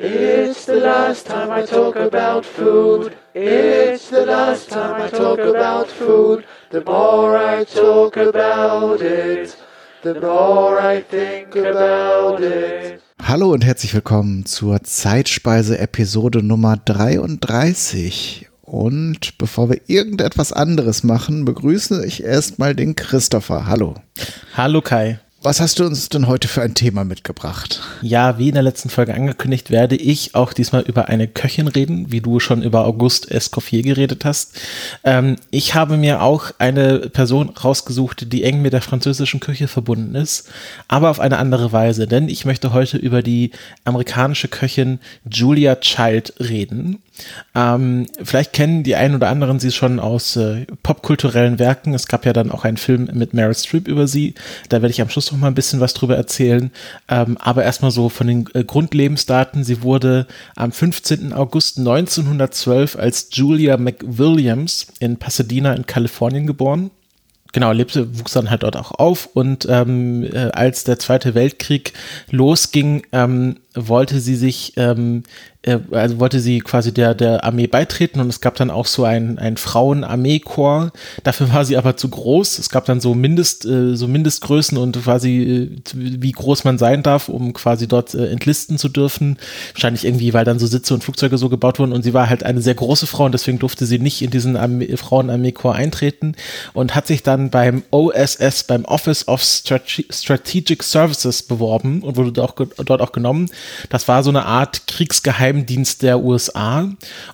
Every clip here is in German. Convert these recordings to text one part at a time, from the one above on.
It's the last time I talk about food. It's the last time I talk about food. The more I talk about it, the more I think about it. Hallo und herzlich willkommen zur Zeitspeise-Episode Nummer 33. Und bevor wir irgendetwas anderes machen, begrüße ich erstmal den Christopher. Hallo. Hallo Kai. Was hast du uns denn heute für ein Thema mitgebracht? Ja, wie in der letzten Folge angekündigt, werde ich auch diesmal über eine Köchin reden, wie du schon über Auguste Escoffier geredet hast. Ähm, ich habe mir auch eine Person rausgesucht, die eng mit der französischen Küche verbunden ist, aber auf eine andere Weise, denn ich möchte heute über die amerikanische Köchin Julia Child reden. Ähm, vielleicht kennen die einen oder anderen sie schon aus äh, popkulturellen Werken. Es gab ja dann auch einen Film mit Meryl Streep über sie. Da werde ich am Schluss noch mal ein bisschen was drüber erzählen. Ähm, aber erstmal so von den äh, Grundlebensdaten. Sie wurde am 15. August 1912 als Julia McWilliams in Pasadena in Kalifornien geboren genau, lebte, wuchs dann halt dort auch auf und ähm, äh, als der Zweite Weltkrieg losging, ähm, wollte sie sich ähm, äh, also wollte sie quasi der, der Armee beitreten und es gab dann auch so ein, ein Frauen-Armee-Korps. Dafür war sie aber zu groß. Es gab dann so Mindest, äh, so Mindestgrößen und quasi, äh, wie groß man sein darf, um quasi dort äh, entlisten zu dürfen. Wahrscheinlich irgendwie, weil dann so Sitze und Flugzeuge so gebaut wurden und sie war halt eine sehr große Frau und deswegen durfte sie nicht in diesen Frauen-Armee-Korps eintreten und hat sich dann beim OSS, beim Office of Strate Strategic Services beworben und wurde auch dort auch genommen. Das war so eine Art Kriegsgeheimnis Geheimdienst der USA.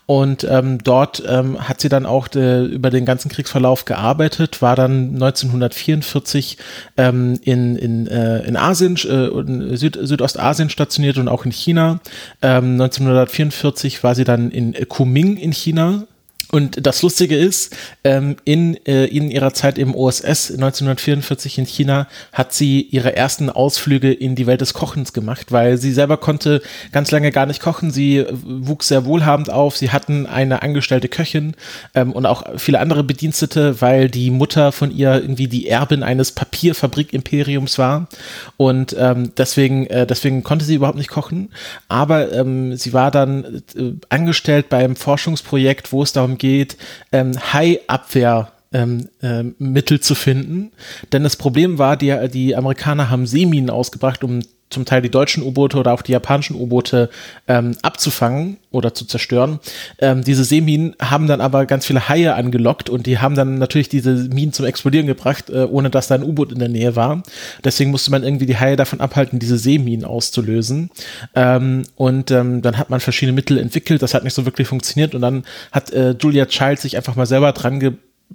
Und ähm, dort ähm, hat sie dann auch de, über den ganzen Kriegsverlauf gearbeitet, war dann 1944 ähm, in, in, äh, in Asien, äh, in Süd, Südostasien stationiert und auch in China. 1944 ähm, war sie dann in Kuming in China und das Lustige ist, ähm, in, äh, in ihrer Zeit im OSS 1944 in China hat sie ihre ersten Ausflüge in die Welt des Kochens gemacht, weil sie selber konnte ganz lange gar nicht kochen. Sie äh, wuchs sehr wohlhabend auf. Sie hatten eine angestellte Köchin ähm, und auch viele andere Bedienstete, weil die Mutter von ihr irgendwie die Erbin eines Papierfabrikimperiums war. Und ähm, deswegen, äh, deswegen konnte sie überhaupt nicht kochen. Aber sie war dann angestellt beim Forschungsprojekt, wo es darum geht, ähm, Hai-Abwehr ähm, äh, Mittel zu finden. Denn das Problem war, die, die Amerikaner haben Seeminen ausgebracht, um zum Teil die deutschen U-Boote oder auch die japanischen U-Boote ähm, abzufangen oder zu zerstören. Ähm, diese Seeminen haben dann aber ganz viele Haie angelockt und die haben dann natürlich diese Minen zum Explodieren gebracht, äh, ohne dass da ein U-Boot in der Nähe war. Deswegen musste man irgendwie die Haie davon abhalten, diese Seeminen auszulösen. Ähm, und ähm, dann hat man verschiedene Mittel entwickelt, das hat nicht so wirklich funktioniert und dann hat äh, Julia Child sich einfach mal selber dran ge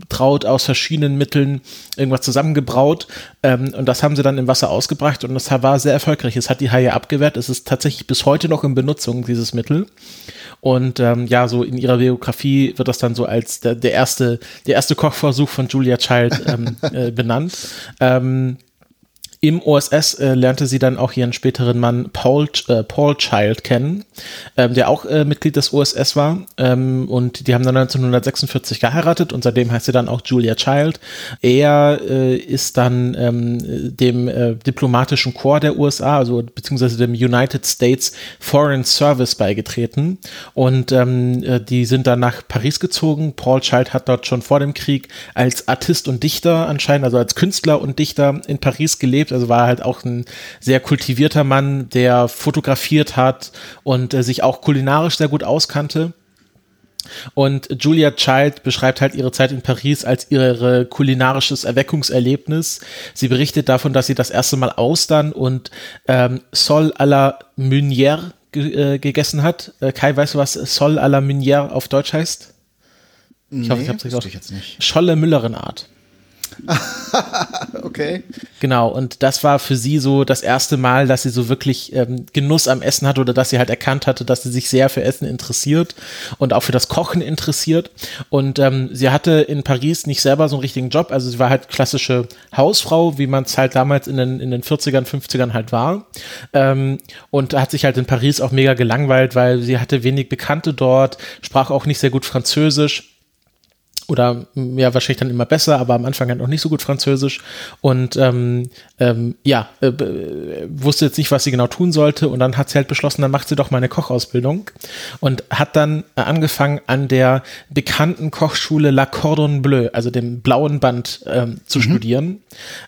traut aus verschiedenen Mitteln irgendwas zusammengebraut ähm, und das haben sie dann im Wasser ausgebracht und das war sehr erfolgreich. Es hat die Haie abgewehrt. Es ist tatsächlich bis heute noch in Benutzung, dieses Mittel. Und ähm, ja, so in ihrer Biografie wird das dann so als der, der erste, der erste Kochversuch von Julia Child ähm, äh, benannt. Ähm, im OSS äh, lernte sie dann auch ihren späteren Mann Paul, äh, Paul Child kennen, ähm, der auch äh, Mitglied des OSS war. Ähm, und die haben dann 1946 geheiratet und seitdem heißt sie dann auch Julia Child. Er äh, ist dann ähm, dem äh, diplomatischen Korps der USA, also beziehungsweise dem United States Foreign Service beigetreten. Und ähm, äh, die sind dann nach Paris gezogen. Paul Child hat dort schon vor dem Krieg als Artist und Dichter anscheinend, also als Künstler und Dichter in Paris gelebt gelebt, also war halt auch ein sehr kultivierter Mann, der fotografiert hat und äh, sich auch kulinarisch sehr gut auskannte. Und Julia Child beschreibt halt ihre Zeit in Paris als ihre kulinarisches Erweckungserlebnis. Sie berichtet davon, dass sie das erste Mal Austern und ähm, Sol à la Meunière ge äh, gegessen hat. Äh, Kai, weißt du, was Sol à la Meunière auf Deutsch heißt? Ich nee, hoffe, ich habe es nicht. Scholle Müllerin Art. okay. Genau, und das war für sie so das erste Mal, dass sie so wirklich ähm, Genuss am Essen hatte oder dass sie halt erkannt hatte, dass sie sich sehr für Essen interessiert und auch für das Kochen interessiert. Und ähm, sie hatte in Paris nicht selber so einen richtigen Job, also sie war halt klassische Hausfrau, wie man es halt damals in den, in den 40ern, 50ern halt war. Ähm, und hat sich halt in Paris auch mega gelangweilt, weil sie hatte wenig Bekannte dort, sprach auch nicht sehr gut Französisch oder ja, wahrscheinlich dann immer besser, aber am Anfang halt noch nicht so gut Französisch. Und ähm, ähm, ja, äh, wusste jetzt nicht, was sie genau tun sollte. Und dann hat sie halt beschlossen, dann macht sie doch mal eine Kochausbildung. Und hat dann äh, angefangen an der bekannten Kochschule La Cordon Bleu, also dem blauen Band, ähm, zu mhm. studieren.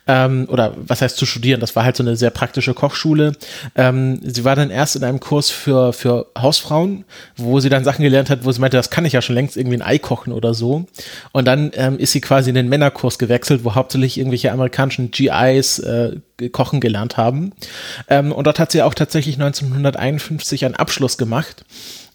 Ähm, oder was heißt zu studieren, das war halt so eine sehr praktische Kochschule. Ähm, sie war dann erst in einem Kurs für, für Hausfrauen, wo sie dann Sachen gelernt hat, wo sie meinte, das kann ich ja schon längst irgendwie ein Ei kochen oder so und dann ähm, ist sie quasi in den Männerkurs gewechselt, wo hauptsächlich irgendwelche amerikanischen GIs äh, kochen gelernt haben. Ähm, und dort hat sie auch tatsächlich 1951 einen Abschluss gemacht.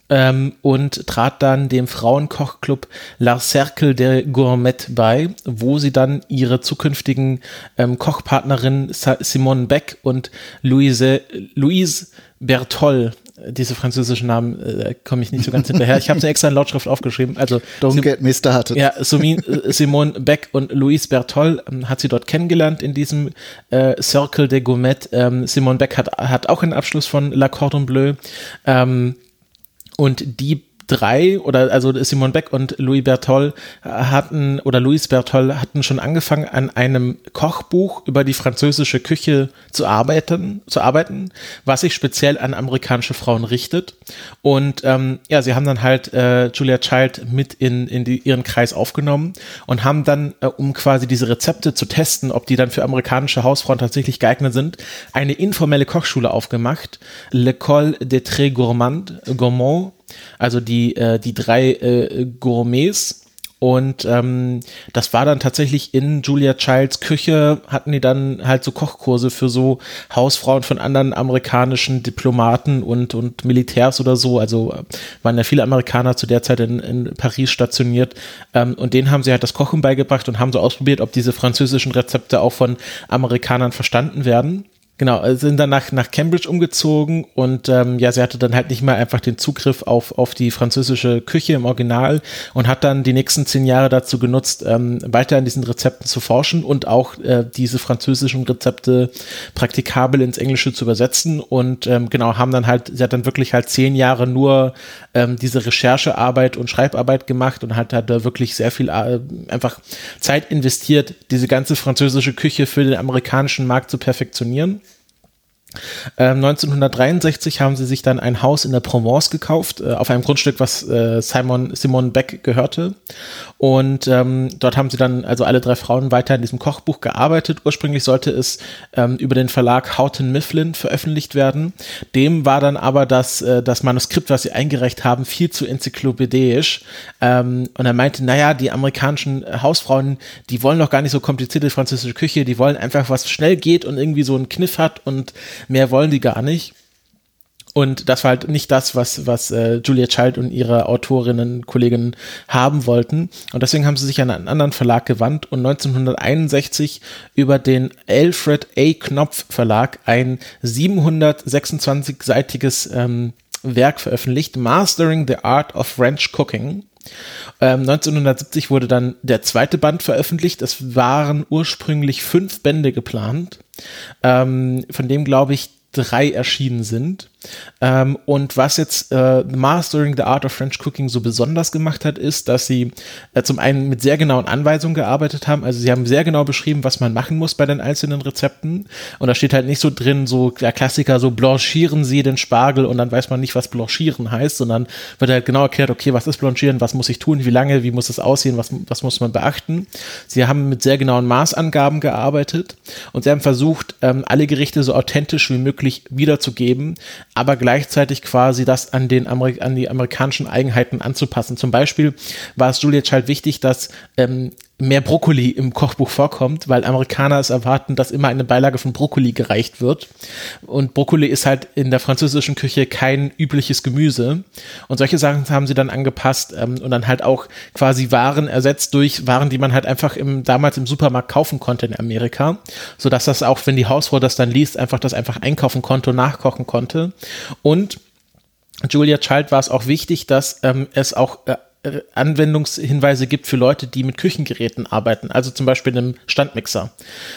Ähm, und trat dann dem Frauenkochclub La Cercle de Gourmet bei, wo sie dann ihre zukünftigen ähm, Kochpartnerin Simone Beck und Louise, Louise Bertol diese französischen Namen äh, komme ich nicht so ganz hinterher. Ich habe sie extra in Lautschrift aufgeschrieben. Also Don't Sim get me started. Ja, Sumin, äh, Simone Beck und Louise Bertol ähm, hat sie dort kennengelernt in diesem äh, Circle de Gourmet. Ähm, Simone Beck hat, hat auch einen Abschluss von La Cordon Bleu. Ähm, und die drei oder also Simon Beck und Louis Bertol hatten oder Louis Bertol hatten schon angefangen an einem Kochbuch über die französische Küche zu arbeiten, zu arbeiten, was sich speziell an amerikanische Frauen richtet. Und ähm, ja, sie haben dann halt äh, Julia Child mit in, in die, ihren Kreis aufgenommen und haben dann, äh, um quasi diese Rezepte zu testen, ob die dann für amerikanische Hausfrauen tatsächlich geeignet sind, eine informelle Kochschule aufgemacht, L'École des Très Gourmands, Gourmands also die, äh, die drei äh, Gourmets. Und ähm, das war dann tatsächlich in Julia Childs Küche, hatten die dann halt so Kochkurse für so Hausfrauen von anderen amerikanischen Diplomaten und, und Militärs oder so. Also äh, waren ja viele Amerikaner zu der Zeit in, in Paris stationiert. Ähm, und denen haben sie halt das Kochen beigebracht und haben so ausprobiert, ob diese französischen Rezepte auch von Amerikanern verstanden werden. Genau, also sind dann nach, nach Cambridge umgezogen und ähm, ja, sie hatte dann halt nicht mehr einfach den Zugriff auf, auf die französische Küche im Original und hat dann die nächsten zehn Jahre dazu genutzt, ähm, weiter an diesen Rezepten zu forschen und auch äh, diese französischen Rezepte praktikabel ins Englische zu übersetzen und ähm, genau, haben dann halt, sie hat dann wirklich halt zehn Jahre nur ähm, diese Recherchearbeit und Schreibarbeit gemacht und hat, hat da wirklich sehr viel äh, einfach Zeit investiert, diese ganze französische Küche für den amerikanischen Markt zu perfektionieren. 1963 ähm, haben sie sich dann ein Haus in der Provence gekauft, äh, auf einem Grundstück, was äh, Simon, Simon Beck gehörte. Und ähm, dort haben sie dann, also alle drei Frauen, weiter in diesem Kochbuch gearbeitet. Ursprünglich sollte es ähm, über den Verlag Houghton Mifflin veröffentlicht werden. Dem war dann aber das, äh, das Manuskript, was sie eingereicht haben, viel zu enzyklopädisch. Ähm, und er meinte, naja, die amerikanischen Hausfrauen, die wollen doch gar nicht so komplizierte französische Küche, die wollen einfach, was schnell geht und irgendwie so einen Kniff hat und Mehr wollen die gar nicht. Und das war halt nicht das, was, was äh, Julia Child und ihre Autorinnen, Kolleginnen haben wollten. Und deswegen haben sie sich an einen anderen Verlag gewandt und 1961 über den Alfred A. Knopf Verlag ein 726-seitiges ähm, Werk veröffentlicht, Mastering the Art of French Cooking. Ähm, 1970 wurde dann der zweite Band veröffentlicht. Es waren ursprünglich fünf Bände geplant, ähm, von dem glaube ich drei erschienen sind. Ähm, und was jetzt äh, Mastering the Art of French Cooking so besonders gemacht hat, ist, dass sie äh, zum einen mit sehr genauen Anweisungen gearbeitet haben. Also sie haben sehr genau beschrieben, was man machen muss bei den einzelnen Rezepten. Und da steht halt nicht so drin, so der Klassiker, so blanchieren Sie den Spargel und dann weiß man nicht, was blanchieren heißt, sondern wird halt genau erklärt, okay, was ist blanchieren, was muss ich tun, wie lange, wie muss es aussehen, was, was muss man beachten. Sie haben mit sehr genauen Maßangaben gearbeitet und sie haben versucht, ähm, alle Gerichte so authentisch wie möglich wiederzugeben, aber gleichzeitig quasi das an, den Ameri an die amerikanischen Eigenheiten anzupassen. Zum Beispiel war es Julia Child wichtig, dass ähm, mehr Brokkoli im Kochbuch vorkommt, weil Amerikaner es erwarten, dass immer eine Beilage von Brokkoli gereicht wird. Und Brokkoli ist halt in der französischen Küche kein übliches Gemüse. Und solche Sachen haben sie dann angepasst ähm, und dann halt auch quasi Waren ersetzt durch Waren, die man halt einfach im, damals im Supermarkt kaufen konnte in Amerika. Sodass das auch, wenn die Hausfrau das dann liest, einfach das einfach einkaufen konnte und nachkochen konnte. Und Julia Child war es auch wichtig, dass ähm, es auch äh, Anwendungshinweise gibt für Leute, die mit Küchengeräten arbeiten, also zum Beispiel einem Standmixer.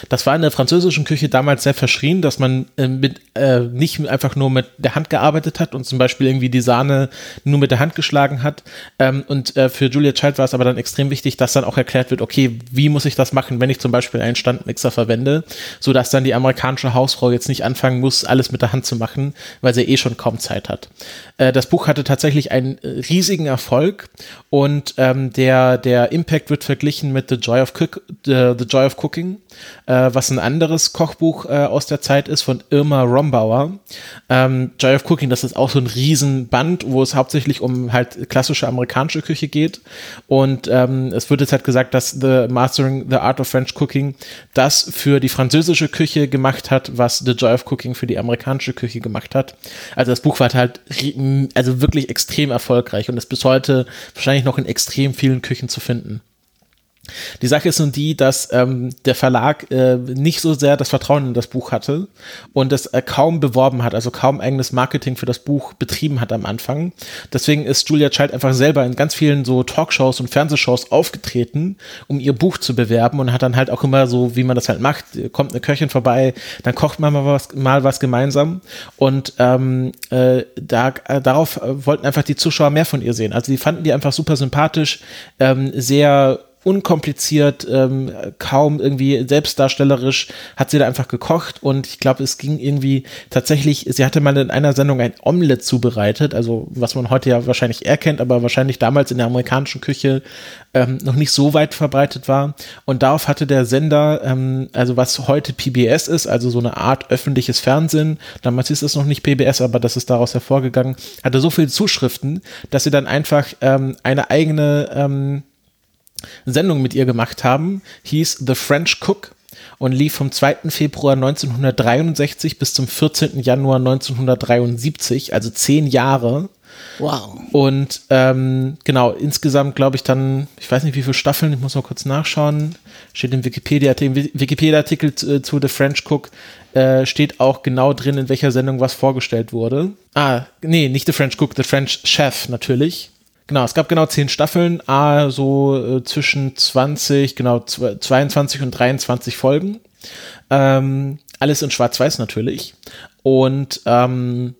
Das war in der französischen Küche damals sehr verschrien, dass man äh, mit, äh, nicht einfach nur mit der Hand gearbeitet hat und zum Beispiel irgendwie die Sahne nur mit der Hand geschlagen hat. Ähm, und äh, für Julia Child war es aber dann extrem wichtig, dass dann auch erklärt wird, okay, wie muss ich das machen, wenn ich zum Beispiel einen Standmixer verwende, sodass dann die amerikanische Hausfrau jetzt nicht anfangen muss, alles mit der Hand zu machen, weil sie eh schon kaum Zeit hat. Äh, das Buch hatte tatsächlich einen äh, riesigen Erfolg und ähm, der, der Impact wird verglichen mit The Joy of, Cook, The, The Joy of Cooking, äh, was ein anderes Kochbuch äh, aus der Zeit ist von Irma Rombauer. Ähm, Joy of Cooking, das ist auch so ein Riesenband, wo es hauptsächlich um halt klassische amerikanische Küche geht. Und ähm, es wird jetzt halt gesagt, dass The Mastering the Art of French Cooking das für die französische Küche gemacht hat, was The Joy of Cooking für die amerikanische Küche gemacht hat. Also das Buch war halt also wirklich extrem erfolgreich und ist bis heute wahrscheinlich noch in extrem vielen Küchen zu finden. Die Sache ist nun die, dass ähm, der Verlag äh, nicht so sehr das Vertrauen in das Buch hatte und es äh, kaum beworben hat, also kaum eigenes Marketing für das Buch betrieben hat am Anfang. Deswegen ist Julia Child einfach selber in ganz vielen so Talkshows und Fernsehshows aufgetreten, um ihr Buch zu bewerben und hat dann halt auch immer so, wie man das halt macht, kommt eine Köchin vorbei, dann kocht man mal was, mal was gemeinsam und ähm, äh, da, äh, darauf wollten einfach die Zuschauer mehr von ihr sehen. Also die fanden die einfach super sympathisch, ähm, sehr unkompliziert, ähm, kaum irgendwie selbstdarstellerisch, hat sie da einfach gekocht und ich glaube, es ging irgendwie tatsächlich, sie hatte mal in einer Sendung ein Omelette zubereitet, also was man heute ja wahrscheinlich erkennt, aber wahrscheinlich damals in der amerikanischen Küche ähm, noch nicht so weit verbreitet war. Und darauf hatte der Sender, ähm, also was heute PBS ist, also so eine Art öffentliches Fernsehen, damals ist es noch nicht PBS, aber das ist daraus hervorgegangen, hatte so viele Zuschriften, dass sie dann einfach ähm, eine eigene ähm, Sendung mit ihr gemacht haben, hieß The French Cook und lief vom 2. Februar 1963 bis zum 14. Januar 1973, also zehn Jahre. Wow. Und ähm, genau, insgesamt glaube ich dann, ich weiß nicht wie viele Staffeln, ich muss mal kurz nachschauen, steht im Wikipedia-Artikel Wikipedia zu, äh, zu The French Cook, äh, steht auch genau drin, in welcher Sendung was vorgestellt wurde. Ah, nee, nicht The French Cook, The French Chef natürlich. Genau, es gab genau zehn Staffeln, a so äh, zwischen 20, genau 22 und 23 Folgen. Ähm, alles in Schwarz-Weiß natürlich. Und ähm,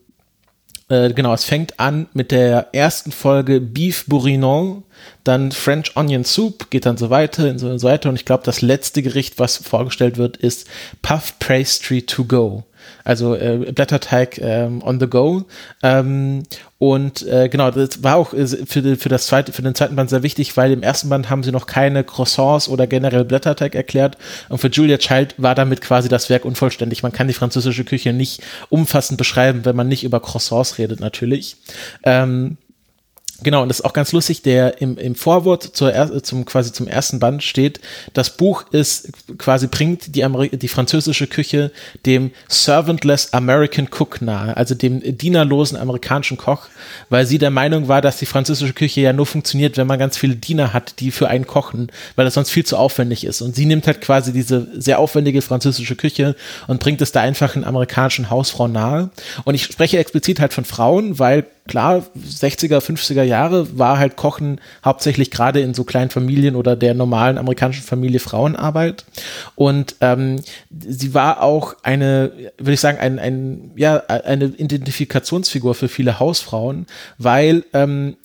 äh, genau, es fängt an mit der ersten Folge Beef Bourguignon, dann French Onion Soup, geht dann so weiter und so weiter. Und ich glaube, das letzte Gericht, was vorgestellt wird, ist Puff Pastry to go also äh, Blätterteig ähm, on the go. Ähm, und äh, genau, das war auch äh, für, für, das zweite, für den zweiten Band sehr wichtig, weil im ersten Band haben sie noch keine Croissants oder generell Blätterteig erklärt. Und für Julia Child war damit quasi das Werk unvollständig. Man kann die französische Küche nicht umfassend beschreiben, wenn man nicht über Croissants redet, natürlich. Ähm, Genau, und das ist auch ganz lustig, der im, im Vorwort zur, zum, quasi zum ersten Band steht, das Buch ist quasi bringt die, Ameri die französische Küche dem servantless American Cook nahe, also dem dienerlosen amerikanischen Koch, weil sie der Meinung war, dass die französische Küche ja nur funktioniert, wenn man ganz viele Diener hat, die für einen kochen, weil das sonst viel zu aufwendig ist. Und sie nimmt halt quasi diese sehr aufwendige französische Küche und bringt es der einfachen amerikanischen Hausfrau nahe. Und ich spreche explizit halt von Frauen, weil klar, 60er, 50er Jahre war halt Kochen hauptsächlich gerade in so kleinen Familien oder der normalen amerikanischen Familie Frauenarbeit. Und ähm, sie war auch eine, würde ich sagen, ein, ein, ja, eine Identifikationsfigur für viele Hausfrauen, weil ähm,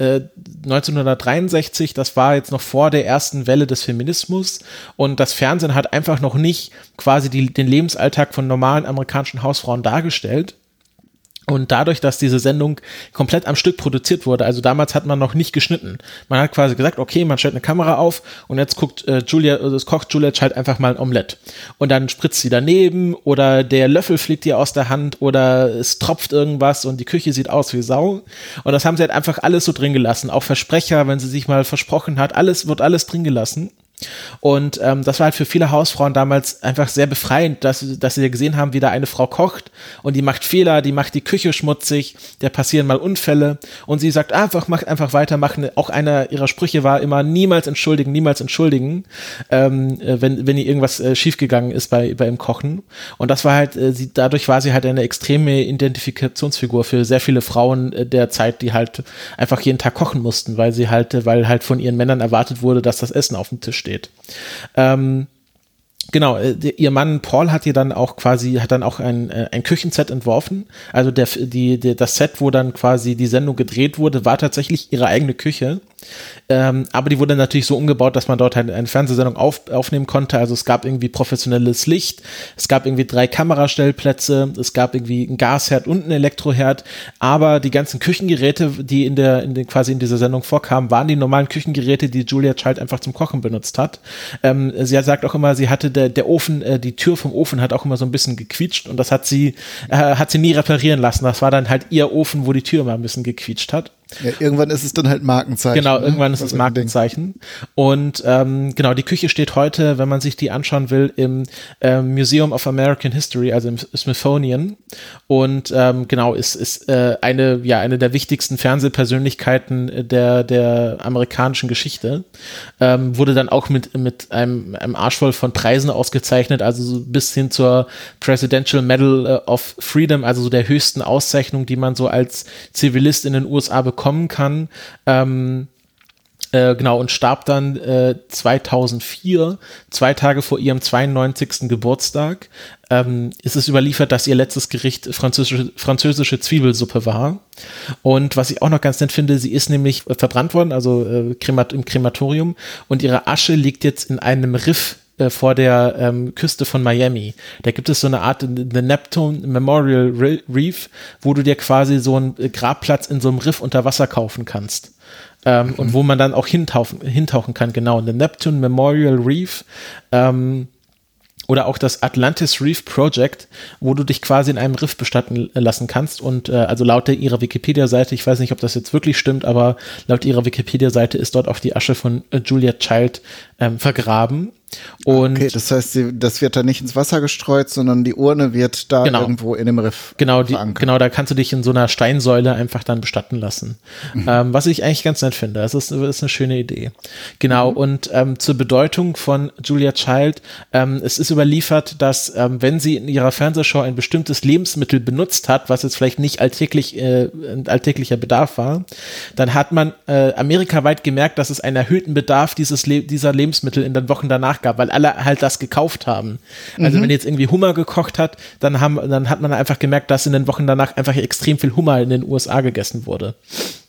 1963, äh, das war jetzt noch vor der ersten Welle des Feminismus und das Fernsehen hat einfach noch nicht quasi die, den Lebensalltag von normalen amerikanischen Hausfrauen dargestellt. Und dadurch, dass diese Sendung komplett am Stück produziert wurde, also damals hat man noch nicht geschnitten. Man hat quasi gesagt, okay, man stellt eine Kamera auf und jetzt guckt äh, Julia, also es kocht Julia halt einfach mal ein Omelett. Und dann spritzt sie daneben oder der Löffel fliegt ihr aus der Hand oder es tropft irgendwas und die Küche sieht aus wie Sau. Und das haben sie halt einfach alles so drin gelassen. Auch Versprecher, wenn sie sich mal versprochen hat, alles wird alles drin gelassen. Und ähm, das war halt für viele Hausfrauen damals einfach sehr befreiend, dass, dass sie gesehen haben, wie da eine Frau kocht und die macht Fehler, die macht die Küche schmutzig, der passieren mal Unfälle und sie sagt einfach, macht einfach weitermachen. Auch einer ihrer Sprüche war immer niemals entschuldigen, niemals entschuldigen, ähm, äh, wenn, wenn ihr irgendwas äh, schiefgegangen ist bei, beim Kochen. Und das war halt, äh, sie, dadurch war sie halt eine extreme Identifikationsfigur für sehr viele Frauen äh, der Zeit, die halt einfach jeden Tag kochen mussten, weil sie halt, äh, weil halt von ihren Männern erwartet wurde, dass das Essen auf dem Tisch steht. Ähm, Genau, äh, ihr Mann Paul hat ihr dann auch quasi, hat dann auch ein, äh, ein Küchenset entworfen. Also der, die, der, das Set, wo dann quasi die Sendung gedreht wurde, war tatsächlich ihre eigene Küche. Ähm, aber die wurde natürlich so umgebaut, dass man dort halt eine Fernsehsendung auf, aufnehmen konnte. Also es gab irgendwie professionelles Licht, es gab irgendwie drei Kamerastellplätze, es gab irgendwie einen Gasherd und einen Elektroherd. Aber die ganzen Küchengeräte, die in der, in den, quasi in dieser Sendung vorkamen, waren die normalen Küchengeräte, die Julia Child einfach zum Kochen benutzt hat. Ähm, sie sagt auch immer, sie hatte der, der Ofen, äh, die Tür vom Ofen hat auch immer so ein bisschen gequietscht und das hat sie, äh, hat sie nie reparieren lassen. Das war dann halt ihr Ofen, wo die Tür immer ein bisschen gequietscht hat. Ja, irgendwann ist es dann halt Markenzeichen. Genau, ne? irgendwann ist es Markenzeichen. Und ähm, genau, die Küche steht heute, wenn man sich die anschauen will, im ähm, Museum of American History, also im Smithsonian. Und ähm, genau, ist, ist äh, eine, ja, eine der wichtigsten Fernsehpersönlichkeiten der, der amerikanischen Geschichte. Ähm, wurde dann auch mit, mit einem, einem Arsch voll von Preisen ausgezeichnet, also so bis hin zur Presidential Medal äh, of Freedom, also so der höchsten Auszeichnung, die man so als Zivilist in den USA bekommt bekommen kann. Ähm, äh, genau, und starb dann äh, 2004, zwei Tage vor ihrem 92. Geburtstag. Ähm, ist es überliefert, dass ihr letztes Gericht französische, französische Zwiebelsuppe war. Und was ich auch noch ganz nett finde, sie ist nämlich verbrannt worden, also äh, Kremat im Krematorium, und ihre Asche liegt jetzt in einem Riff äh, vor der ähm, Küste von Miami. Da gibt es so eine Art, The Neptune Memorial Reef, wo du dir quasi so einen Grabplatz in so einem Riff unter Wasser kaufen kannst. Ähm, mhm. Und wo man dann auch hintauchen, hintauchen kann, genau. The Neptune Memorial Reef. Ähm, oder auch das Atlantis Reef Project, wo du dich quasi in einem Riff bestatten lassen kannst. Und äh, also laut der, ihrer Wikipedia-Seite, ich weiß nicht, ob das jetzt wirklich stimmt, aber laut ihrer Wikipedia-Seite ist dort auch die Asche von äh, Julia Child ähm, vergraben. Und okay, das heißt, das wird da nicht ins Wasser gestreut, sondern die Urne wird da genau, irgendwo in dem Riff genau, die, Genau, da kannst du dich in so einer Steinsäule einfach dann bestatten lassen. Mhm. Ähm, was ich eigentlich ganz nett finde. Das ist, das ist eine schöne Idee. Genau, mhm. und ähm, zur Bedeutung von Julia Child. Ähm, es ist überliefert, dass ähm, wenn sie in ihrer Fernsehshow ein bestimmtes Lebensmittel benutzt hat, was jetzt vielleicht nicht alltäglich, äh, alltäglicher Bedarf war, dann hat man äh, amerikaweit gemerkt, dass es einen erhöhten Bedarf dieses Le dieser Lebensmittel in den Wochen danach gab, weil alle halt das gekauft haben. Also mhm. wenn jetzt irgendwie Hummer gekocht hat, dann haben, dann hat man einfach gemerkt, dass in den Wochen danach einfach extrem viel Hummer in den USA gegessen wurde.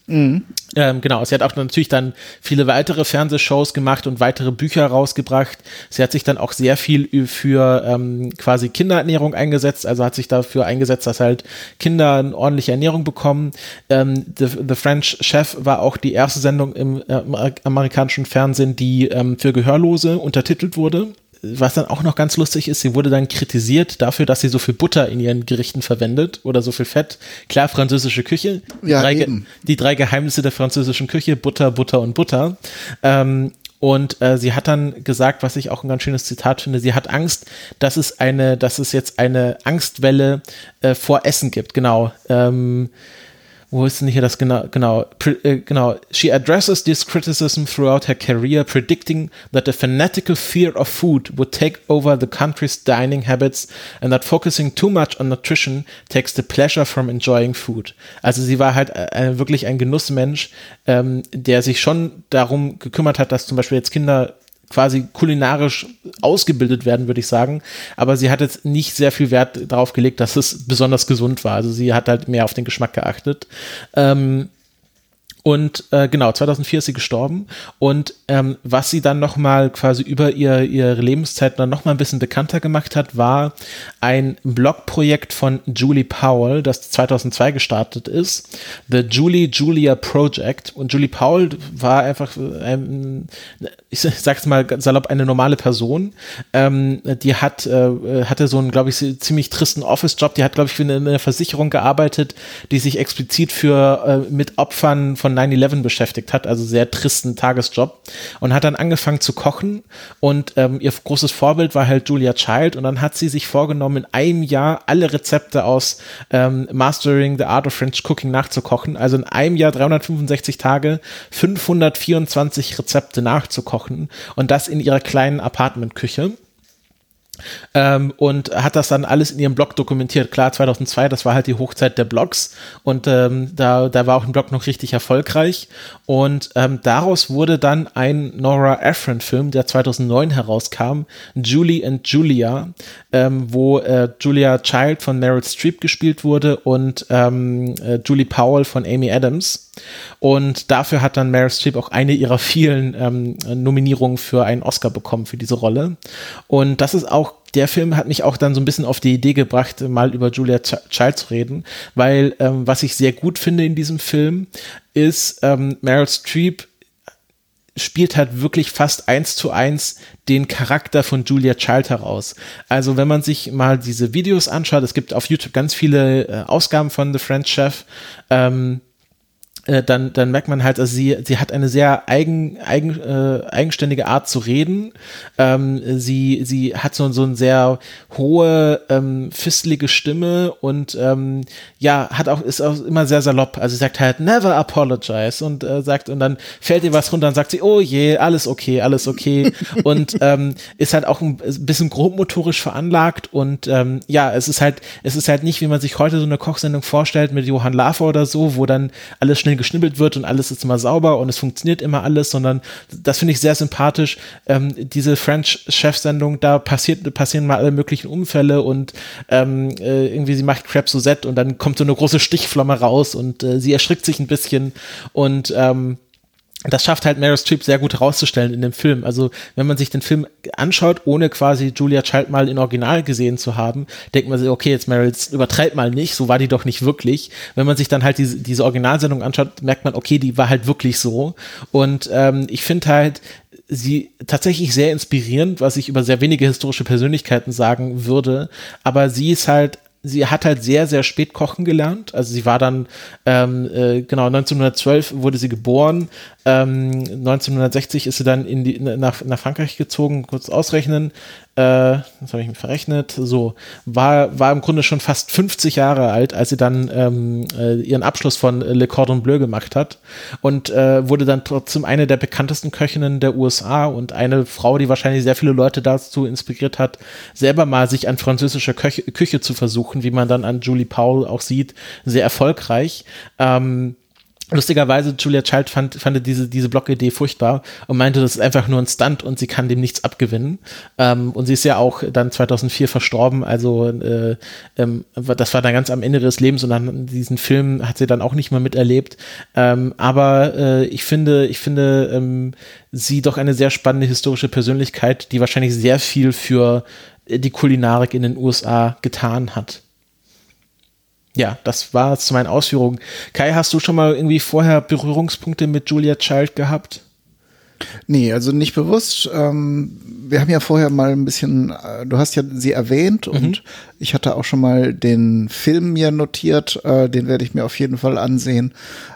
Mhm. Ähm, genau, sie hat auch natürlich dann viele weitere Fernsehshows gemacht und weitere Bücher rausgebracht. Sie hat sich dann auch sehr viel für ähm, quasi Kinderernährung eingesetzt, also hat sich dafür eingesetzt, dass halt Kinder eine ordentliche Ernährung bekommen. Ähm, The, The, French Chef war auch die erste Sendung im äh, amerikanischen Fernsehen, die ähm, für Gehörlose untertitelt wurde was dann auch noch ganz lustig ist, sie wurde dann kritisiert dafür, dass sie so viel Butter in ihren Gerichten verwendet oder so viel Fett. Klar, französische Küche. Die, ja, drei, die drei Geheimnisse der französischen Küche, Butter, Butter und Butter. Ähm, und äh, sie hat dann gesagt, was ich auch ein ganz schönes Zitat finde, sie hat Angst, dass es eine, dass es jetzt eine Angstwelle äh, vor Essen gibt. Genau. Ähm, wo ist denn hier das genau, genau, äh, genau. She addresses this criticism throughout her career, predicting that a fanatical fear of food would take over the country's dining habits and that focusing too much on nutrition takes the pleasure from enjoying food. Also sie war halt äh, wirklich ein Genussmensch, ähm, der sich schon darum gekümmert hat, dass zum Beispiel jetzt Kinder quasi kulinarisch ausgebildet werden, würde ich sagen. Aber sie hat jetzt nicht sehr viel Wert darauf gelegt, dass es besonders gesund war. Also sie hat halt mehr auf den Geschmack geachtet. Ähm, und äh, genau, 2004 ist sie gestorben. Und ähm, was sie dann nochmal quasi über ihr, ihre Lebenszeit dann nochmal ein bisschen bekannter gemacht hat, war ein Blogprojekt von Julie Powell, das 2002 gestartet ist. The Julie Julia Project. Und Julie Powell war einfach ein, ich sag's mal salopp, eine normale Person. Ähm, die hat, äh, hatte so einen, glaube ich, ziemlich tristen Office-Job. Die hat, glaube ich, für eine, eine, Versicherung gearbeitet, die sich explizit für äh, mit Opfern von 9-11 beschäftigt hat, also sehr tristen Tagesjob. Und hat dann angefangen zu kochen. Und ähm, ihr großes Vorbild war halt Julia Child. Und dann hat sie sich vorgenommen, in einem Jahr alle Rezepte aus ähm, Mastering the Art of French Cooking nachzukochen. Also in einem Jahr 365 Tage, 524 Rezepte nachzukochen kochen und das in ihrer kleinen Apartmentküche. Ähm, und hat das dann alles in ihrem Blog dokumentiert. Klar, 2002, das war halt die Hochzeit der Blogs und ähm, da, da war auch ein Blog noch richtig erfolgreich und ähm, daraus wurde dann ein Nora Ephron-Film, der 2009 herauskam, Julie and Julia, ähm, wo äh, Julia Child von Meryl Streep gespielt wurde und ähm, äh, Julie Powell von Amy Adams. Und dafür hat dann Meryl Streep auch eine ihrer vielen ähm, Nominierungen für einen Oscar bekommen für diese Rolle. Und das ist auch der Film hat mich auch dann so ein bisschen auf die Idee gebracht, mal über Julia Child zu reden, weil ähm, was ich sehr gut finde in diesem Film ist, ähm, Meryl Streep spielt halt wirklich fast eins zu eins den Charakter von Julia Child heraus. Also wenn man sich mal diese Videos anschaut, es gibt auf YouTube ganz viele äh, Ausgaben von The French Chef, ähm, äh, dann, dann merkt man halt, also sie, sie hat eine sehr eigen, eigen, äh, eigenständige Art zu reden. Ähm, sie, sie hat so, so eine sehr hohe, ähm, fistelige Stimme und ähm, ja, hat auch, ist auch immer sehr salopp. Also sie sagt halt, never apologize und äh, sagt, und dann fällt ihr was runter und sagt sie, oh je, alles okay, alles okay. und ähm, ist halt auch ein bisschen grobmotorisch veranlagt und ähm, ja, es ist halt, es ist halt nicht, wie man sich heute so eine Kochsendung vorstellt mit Johann Lafer oder so, wo dann alles schnell geschnibbelt wird und alles ist immer sauber und es funktioniert immer alles, sondern das finde ich sehr sympathisch. Ähm, diese French-Chef-Sendung, da passiert, passieren mal alle möglichen Unfälle und ähm, äh, irgendwie sie macht Crêpe Suzette und dann kommt so eine große Stichflamme raus und äh, sie erschrickt sich ein bisschen und ähm, das schafft halt Meryl Streep sehr gut herauszustellen in dem Film. Also wenn man sich den Film anschaut, ohne quasi Julia Child mal in Original gesehen zu haben, denkt man sich, okay, jetzt Meryl, jetzt übertreibt mal nicht, so war die doch nicht wirklich. Wenn man sich dann halt diese, diese Originalsendung anschaut, merkt man, okay, die war halt wirklich so. Und ähm, ich finde halt, sie tatsächlich sehr inspirierend, was ich über sehr wenige historische Persönlichkeiten sagen würde. Aber sie ist halt sie hat halt sehr, sehr spät kochen gelernt. Also sie war dann, ähm, äh, genau, 1912 wurde sie geboren. Ähm, 1960 ist sie dann in die, nach, nach Frankreich gezogen, kurz ausrechnen äh, das habe ich mir verrechnet, so, war, war im Grunde schon fast 50 Jahre alt, als sie dann ähm, äh, ihren Abschluss von Le Cordon Bleu gemacht hat und äh, wurde dann trotzdem eine der bekanntesten Köchinnen der USA und eine Frau, die wahrscheinlich sehr viele Leute dazu inspiriert hat, selber mal sich an französischer Köche, Küche zu versuchen, wie man dann an Julie Powell auch sieht, sehr erfolgreich. Ähm, Lustigerweise, Julia Child fand, fand diese, diese Blog-Idee furchtbar und meinte, das ist einfach nur ein Stunt und sie kann dem nichts abgewinnen. Ähm, und sie ist ja auch dann 2004 verstorben, also äh, ähm, das war dann ganz am Ende des Lebens und dann diesen Film hat sie dann auch nicht mehr miterlebt. Ähm, aber äh, ich finde, ich finde ähm, sie doch eine sehr spannende historische Persönlichkeit, die wahrscheinlich sehr viel für die Kulinarik in den USA getan hat ja, das war zu meinen Ausführungen. Kai, hast du schon mal irgendwie vorher Berührungspunkte mit Julia Child gehabt? Nee, also nicht bewusst. Ähm, wir haben ja vorher mal ein bisschen, äh, du hast ja sie erwähnt mhm. und ich hatte auch schon mal den Film mir notiert, äh, den werde ich mir auf jeden Fall ansehen.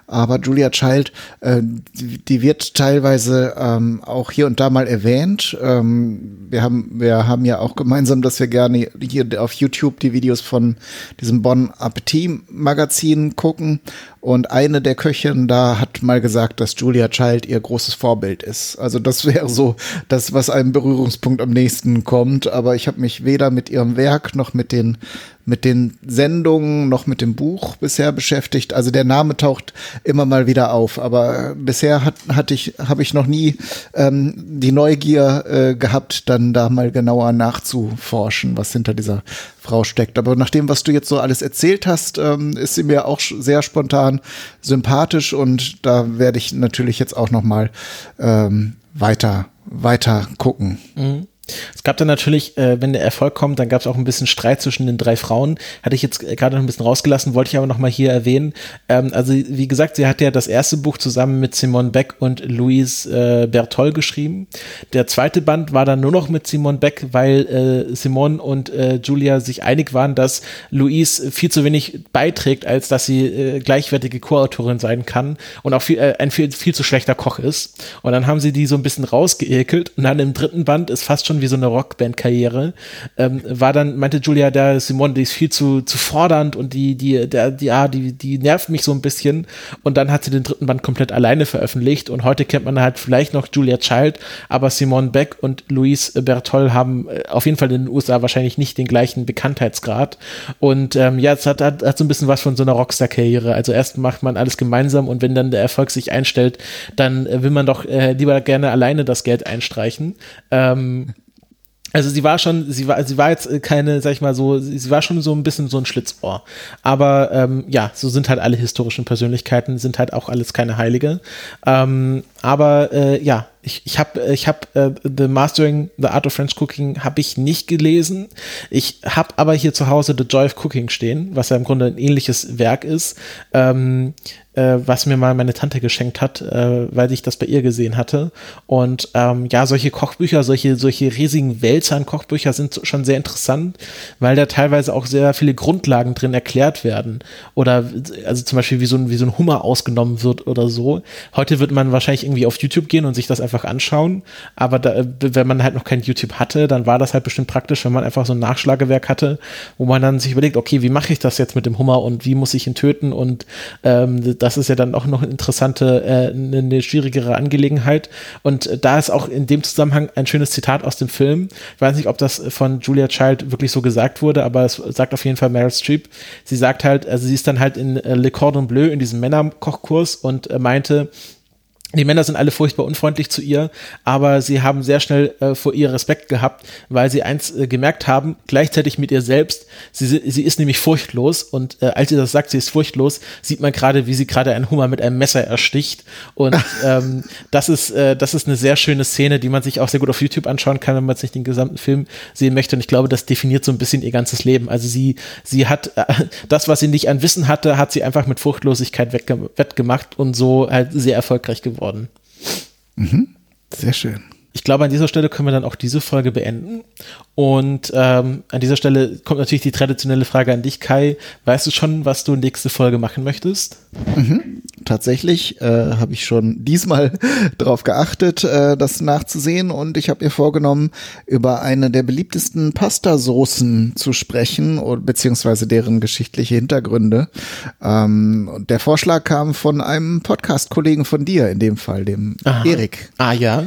Aber Julia Child, äh, die, die, wird teilweise ähm, auch hier und da mal erwähnt. Ähm, wir haben, wir haben ja auch gemeinsam, dass wir gerne hier auf YouTube die Videos von diesem Bon Appetit Magazin gucken. Und eine der Köchinnen da hat mal gesagt, dass Julia Child ihr großes Vorbild ist. Also das wäre so das, was einem Berührungspunkt am nächsten kommt. Aber ich habe mich weder mit ihrem Werk noch mit den mit den Sendungen noch mit dem Buch bisher beschäftigt. Also der Name taucht immer mal wieder auf, aber bisher hat, hatte ich, habe ich noch nie ähm, die Neugier äh, gehabt, dann da mal genauer nachzuforschen, was hinter dieser Frau steckt. Aber nach dem, was du jetzt so alles erzählt hast, ähm, ist sie mir auch sehr spontan sympathisch und da werde ich natürlich jetzt auch noch mal ähm, weiter weiter gucken. Mhm. Es gab dann natürlich, äh, wenn der Erfolg kommt, dann gab es auch ein bisschen Streit zwischen den drei Frauen. Hatte ich jetzt gerade noch ein bisschen rausgelassen, wollte ich aber noch mal hier erwähnen. Ähm, also wie gesagt, sie hat ja das erste Buch zusammen mit Simone Beck und Louise äh, Bertol geschrieben. Der zweite Band war dann nur noch mit Simone Beck, weil äh, Simone und äh, Julia sich einig waren, dass Louise viel zu wenig beiträgt, als dass sie äh, gleichwertige Co-Autorin sein kann und auch viel, äh, ein viel, viel zu schlechter Koch ist. Und dann haben sie die so ein bisschen rausgeekelt und dann im dritten Band ist fast schon wie so eine Rockband-Karriere, ähm, war dann, meinte Julia, der Simone, die ist viel zu, zu fordernd und die, die, der, die, ja, die, die nervt mich so ein bisschen. Und dann hat sie den dritten Band komplett alleine veröffentlicht und heute kennt man halt vielleicht noch Julia Child, aber Simone Beck und Louise Bertol haben äh, auf jeden Fall in den USA wahrscheinlich nicht den gleichen Bekanntheitsgrad. Und ähm, ja, es hat, hat, hat so ein bisschen was von so einer Rockstar-Karriere. Also erst macht man alles gemeinsam und wenn dann der Erfolg sich einstellt, dann äh, will man doch äh, lieber gerne alleine das Geld einstreichen. Ähm, also sie war schon, sie war, sie war jetzt keine, sag ich mal so, sie war schon so ein bisschen so ein Schlitzohr. Aber ähm, ja, so sind halt alle historischen Persönlichkeiten, sind halt auch alles keine Heilige. Ähm, aber äh, ja, ich, ich habe ich hab, äh, The Mastering the Art of French Cooking habe ich nicht gelesen. Ich habe aber hier zu Hause The Joy of Cooking stehen, was ja im Grunde ein ähnliches Werk ist. Ähm, äh, was mir mal meine Tante geschenkt hat, äh, weil ich das bei ihr gesehen hatte. Und ähm, ja, solche Kochbücher, solche, solche riesigen Wälzer-Kochbücher sind schon sehr interessant, weil da teilweise auch sehr viele Grundlagen drin erklärt werden. Oder also zum Beispiel, wie so ein, wie so ein Hummer ausgenommen wird oder so. Heute wird man wahrscheinlich irgendwie auf YouTube gehen und sich das einfach anschauen. Aber da, wenn man halt noch kein YouTube hatte, dann war das halt bestimmt praktisch, wenn man einfach so ein Nachschlagewerk hatte, wo man dann sich überlegt, okay, wie mache ich das jetzt mit dem Hummer und wie muss ich ihn töten und ähm, das ist ja dann auch noch eine interessante, äh, eine schwierigere Angelegenheit. Und äh, da ist auch in dem Zusammenhang ein schönes Zitat aus dem Film. Ich weiß nicht, ob das von Julia Child wirklich so gesagt wurde, aber es sagt auf jeden Fall Meryl Streep. Sie sagt halt, also sie ist dann halt in äh, Le Cordon Bleu in diesem Männerkochkurs und äh, meinte, die Männer sind alle furchtbar unfreundlich zu ihr, aber sie haben sehr schnell äh, vor ihr Respekt gehabt, weil sie eins äh, gemerkt haben, gleichzeitig mit ihr selbst, sie, sie ist nämlich furchtlos und äh, als sie das sagt, sie ist furchtlos, sieht man gerade, wie sie gerade einen Hummer mit einem Messer ersticht und ähm, das ist äh, das ist eine sehr schöne Szene, die man sich auch sehr gut auf YouTube anschauen kann, wenn man jetzt nicht den gesamten Film sehen möchte und ich glaube, das definiert so ein bisschen ihr ganzes Leben. Also sie sie hat äh, das, was sie nicht an Wissen hatte, hat sie einfach mit Furchtlosigkeit wettgemacht und so halt sehr erfolgreich geworden worden. Mhm. Sehr schön. Ich glaube, an dieser Stelle können wir dann auch diese Folge beenden. Und ähm, an dieser Stelle kommt natürlich die traditionelle Frage an dich, Kai. Weißt du schon, was du nächste Folge machen möchtest? Mhm. Tatsächlich äh, habe ich schon diesmal darauf geachtet, äh, das nachzusehen. Und ich habe mir vorgenommen, über eine der beliebtesten Pastasoßen zu sprechen, beziehungsweise deren geschichtliche Hintergründe. Ähm, und der Vorschlag kam von einem Podcast-Kollegen von dir, in dem Fall, dem Aha. Erik. Ah ja.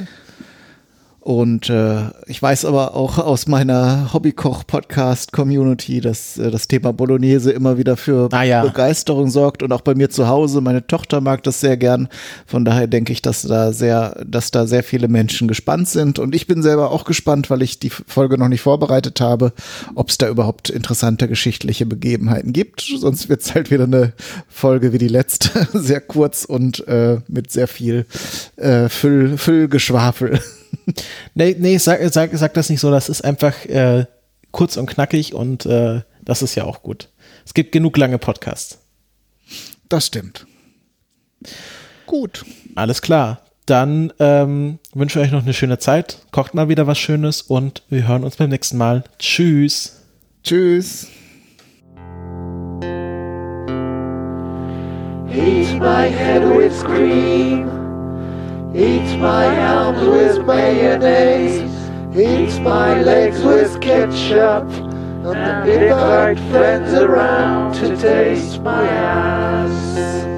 Und äh, ich weiß aber auch aus meiner Hobbykoch-Podcast-Community, dass äh, das Thema Bolognese immer wieder für ah, ja. Begeisterung sorgt und auch bei mir zu Hause. Meine Tochter mag das sehr gern. Von daher denke ich, dass da sehr, dass da sehr viele Menschen gespannt sind. Und ich bin selber auch gespannt, weil ich die Folge noch nicht vorbereitet habe, ob es da überhaupt interessante geschichtliche Begebenheiten gibt. Sonst wird es halt wieder eine Folge wie die letzte, sehr kurz und äh, mit sehr viel äh, Füll, Füllgeschwafel nee, nee, sag, sag, sag das nicht so. Das ist einfach äh, kurz und knackig und äh, das ist ja auch gut. Es gibt genug lange Podcasts. Das stimmt. Gut. Alles klar. Dann ähm, wünsche ich euch noch eine schöne Zeit. Kocht mal wieder was Schönes und wir hören uns beim nächsten Mal. Tschüss. Tschüss. Heat my head with cream. Eat my arms with mayonnaise. Eat my legs with ketchup. And invite friends around to taste my ass.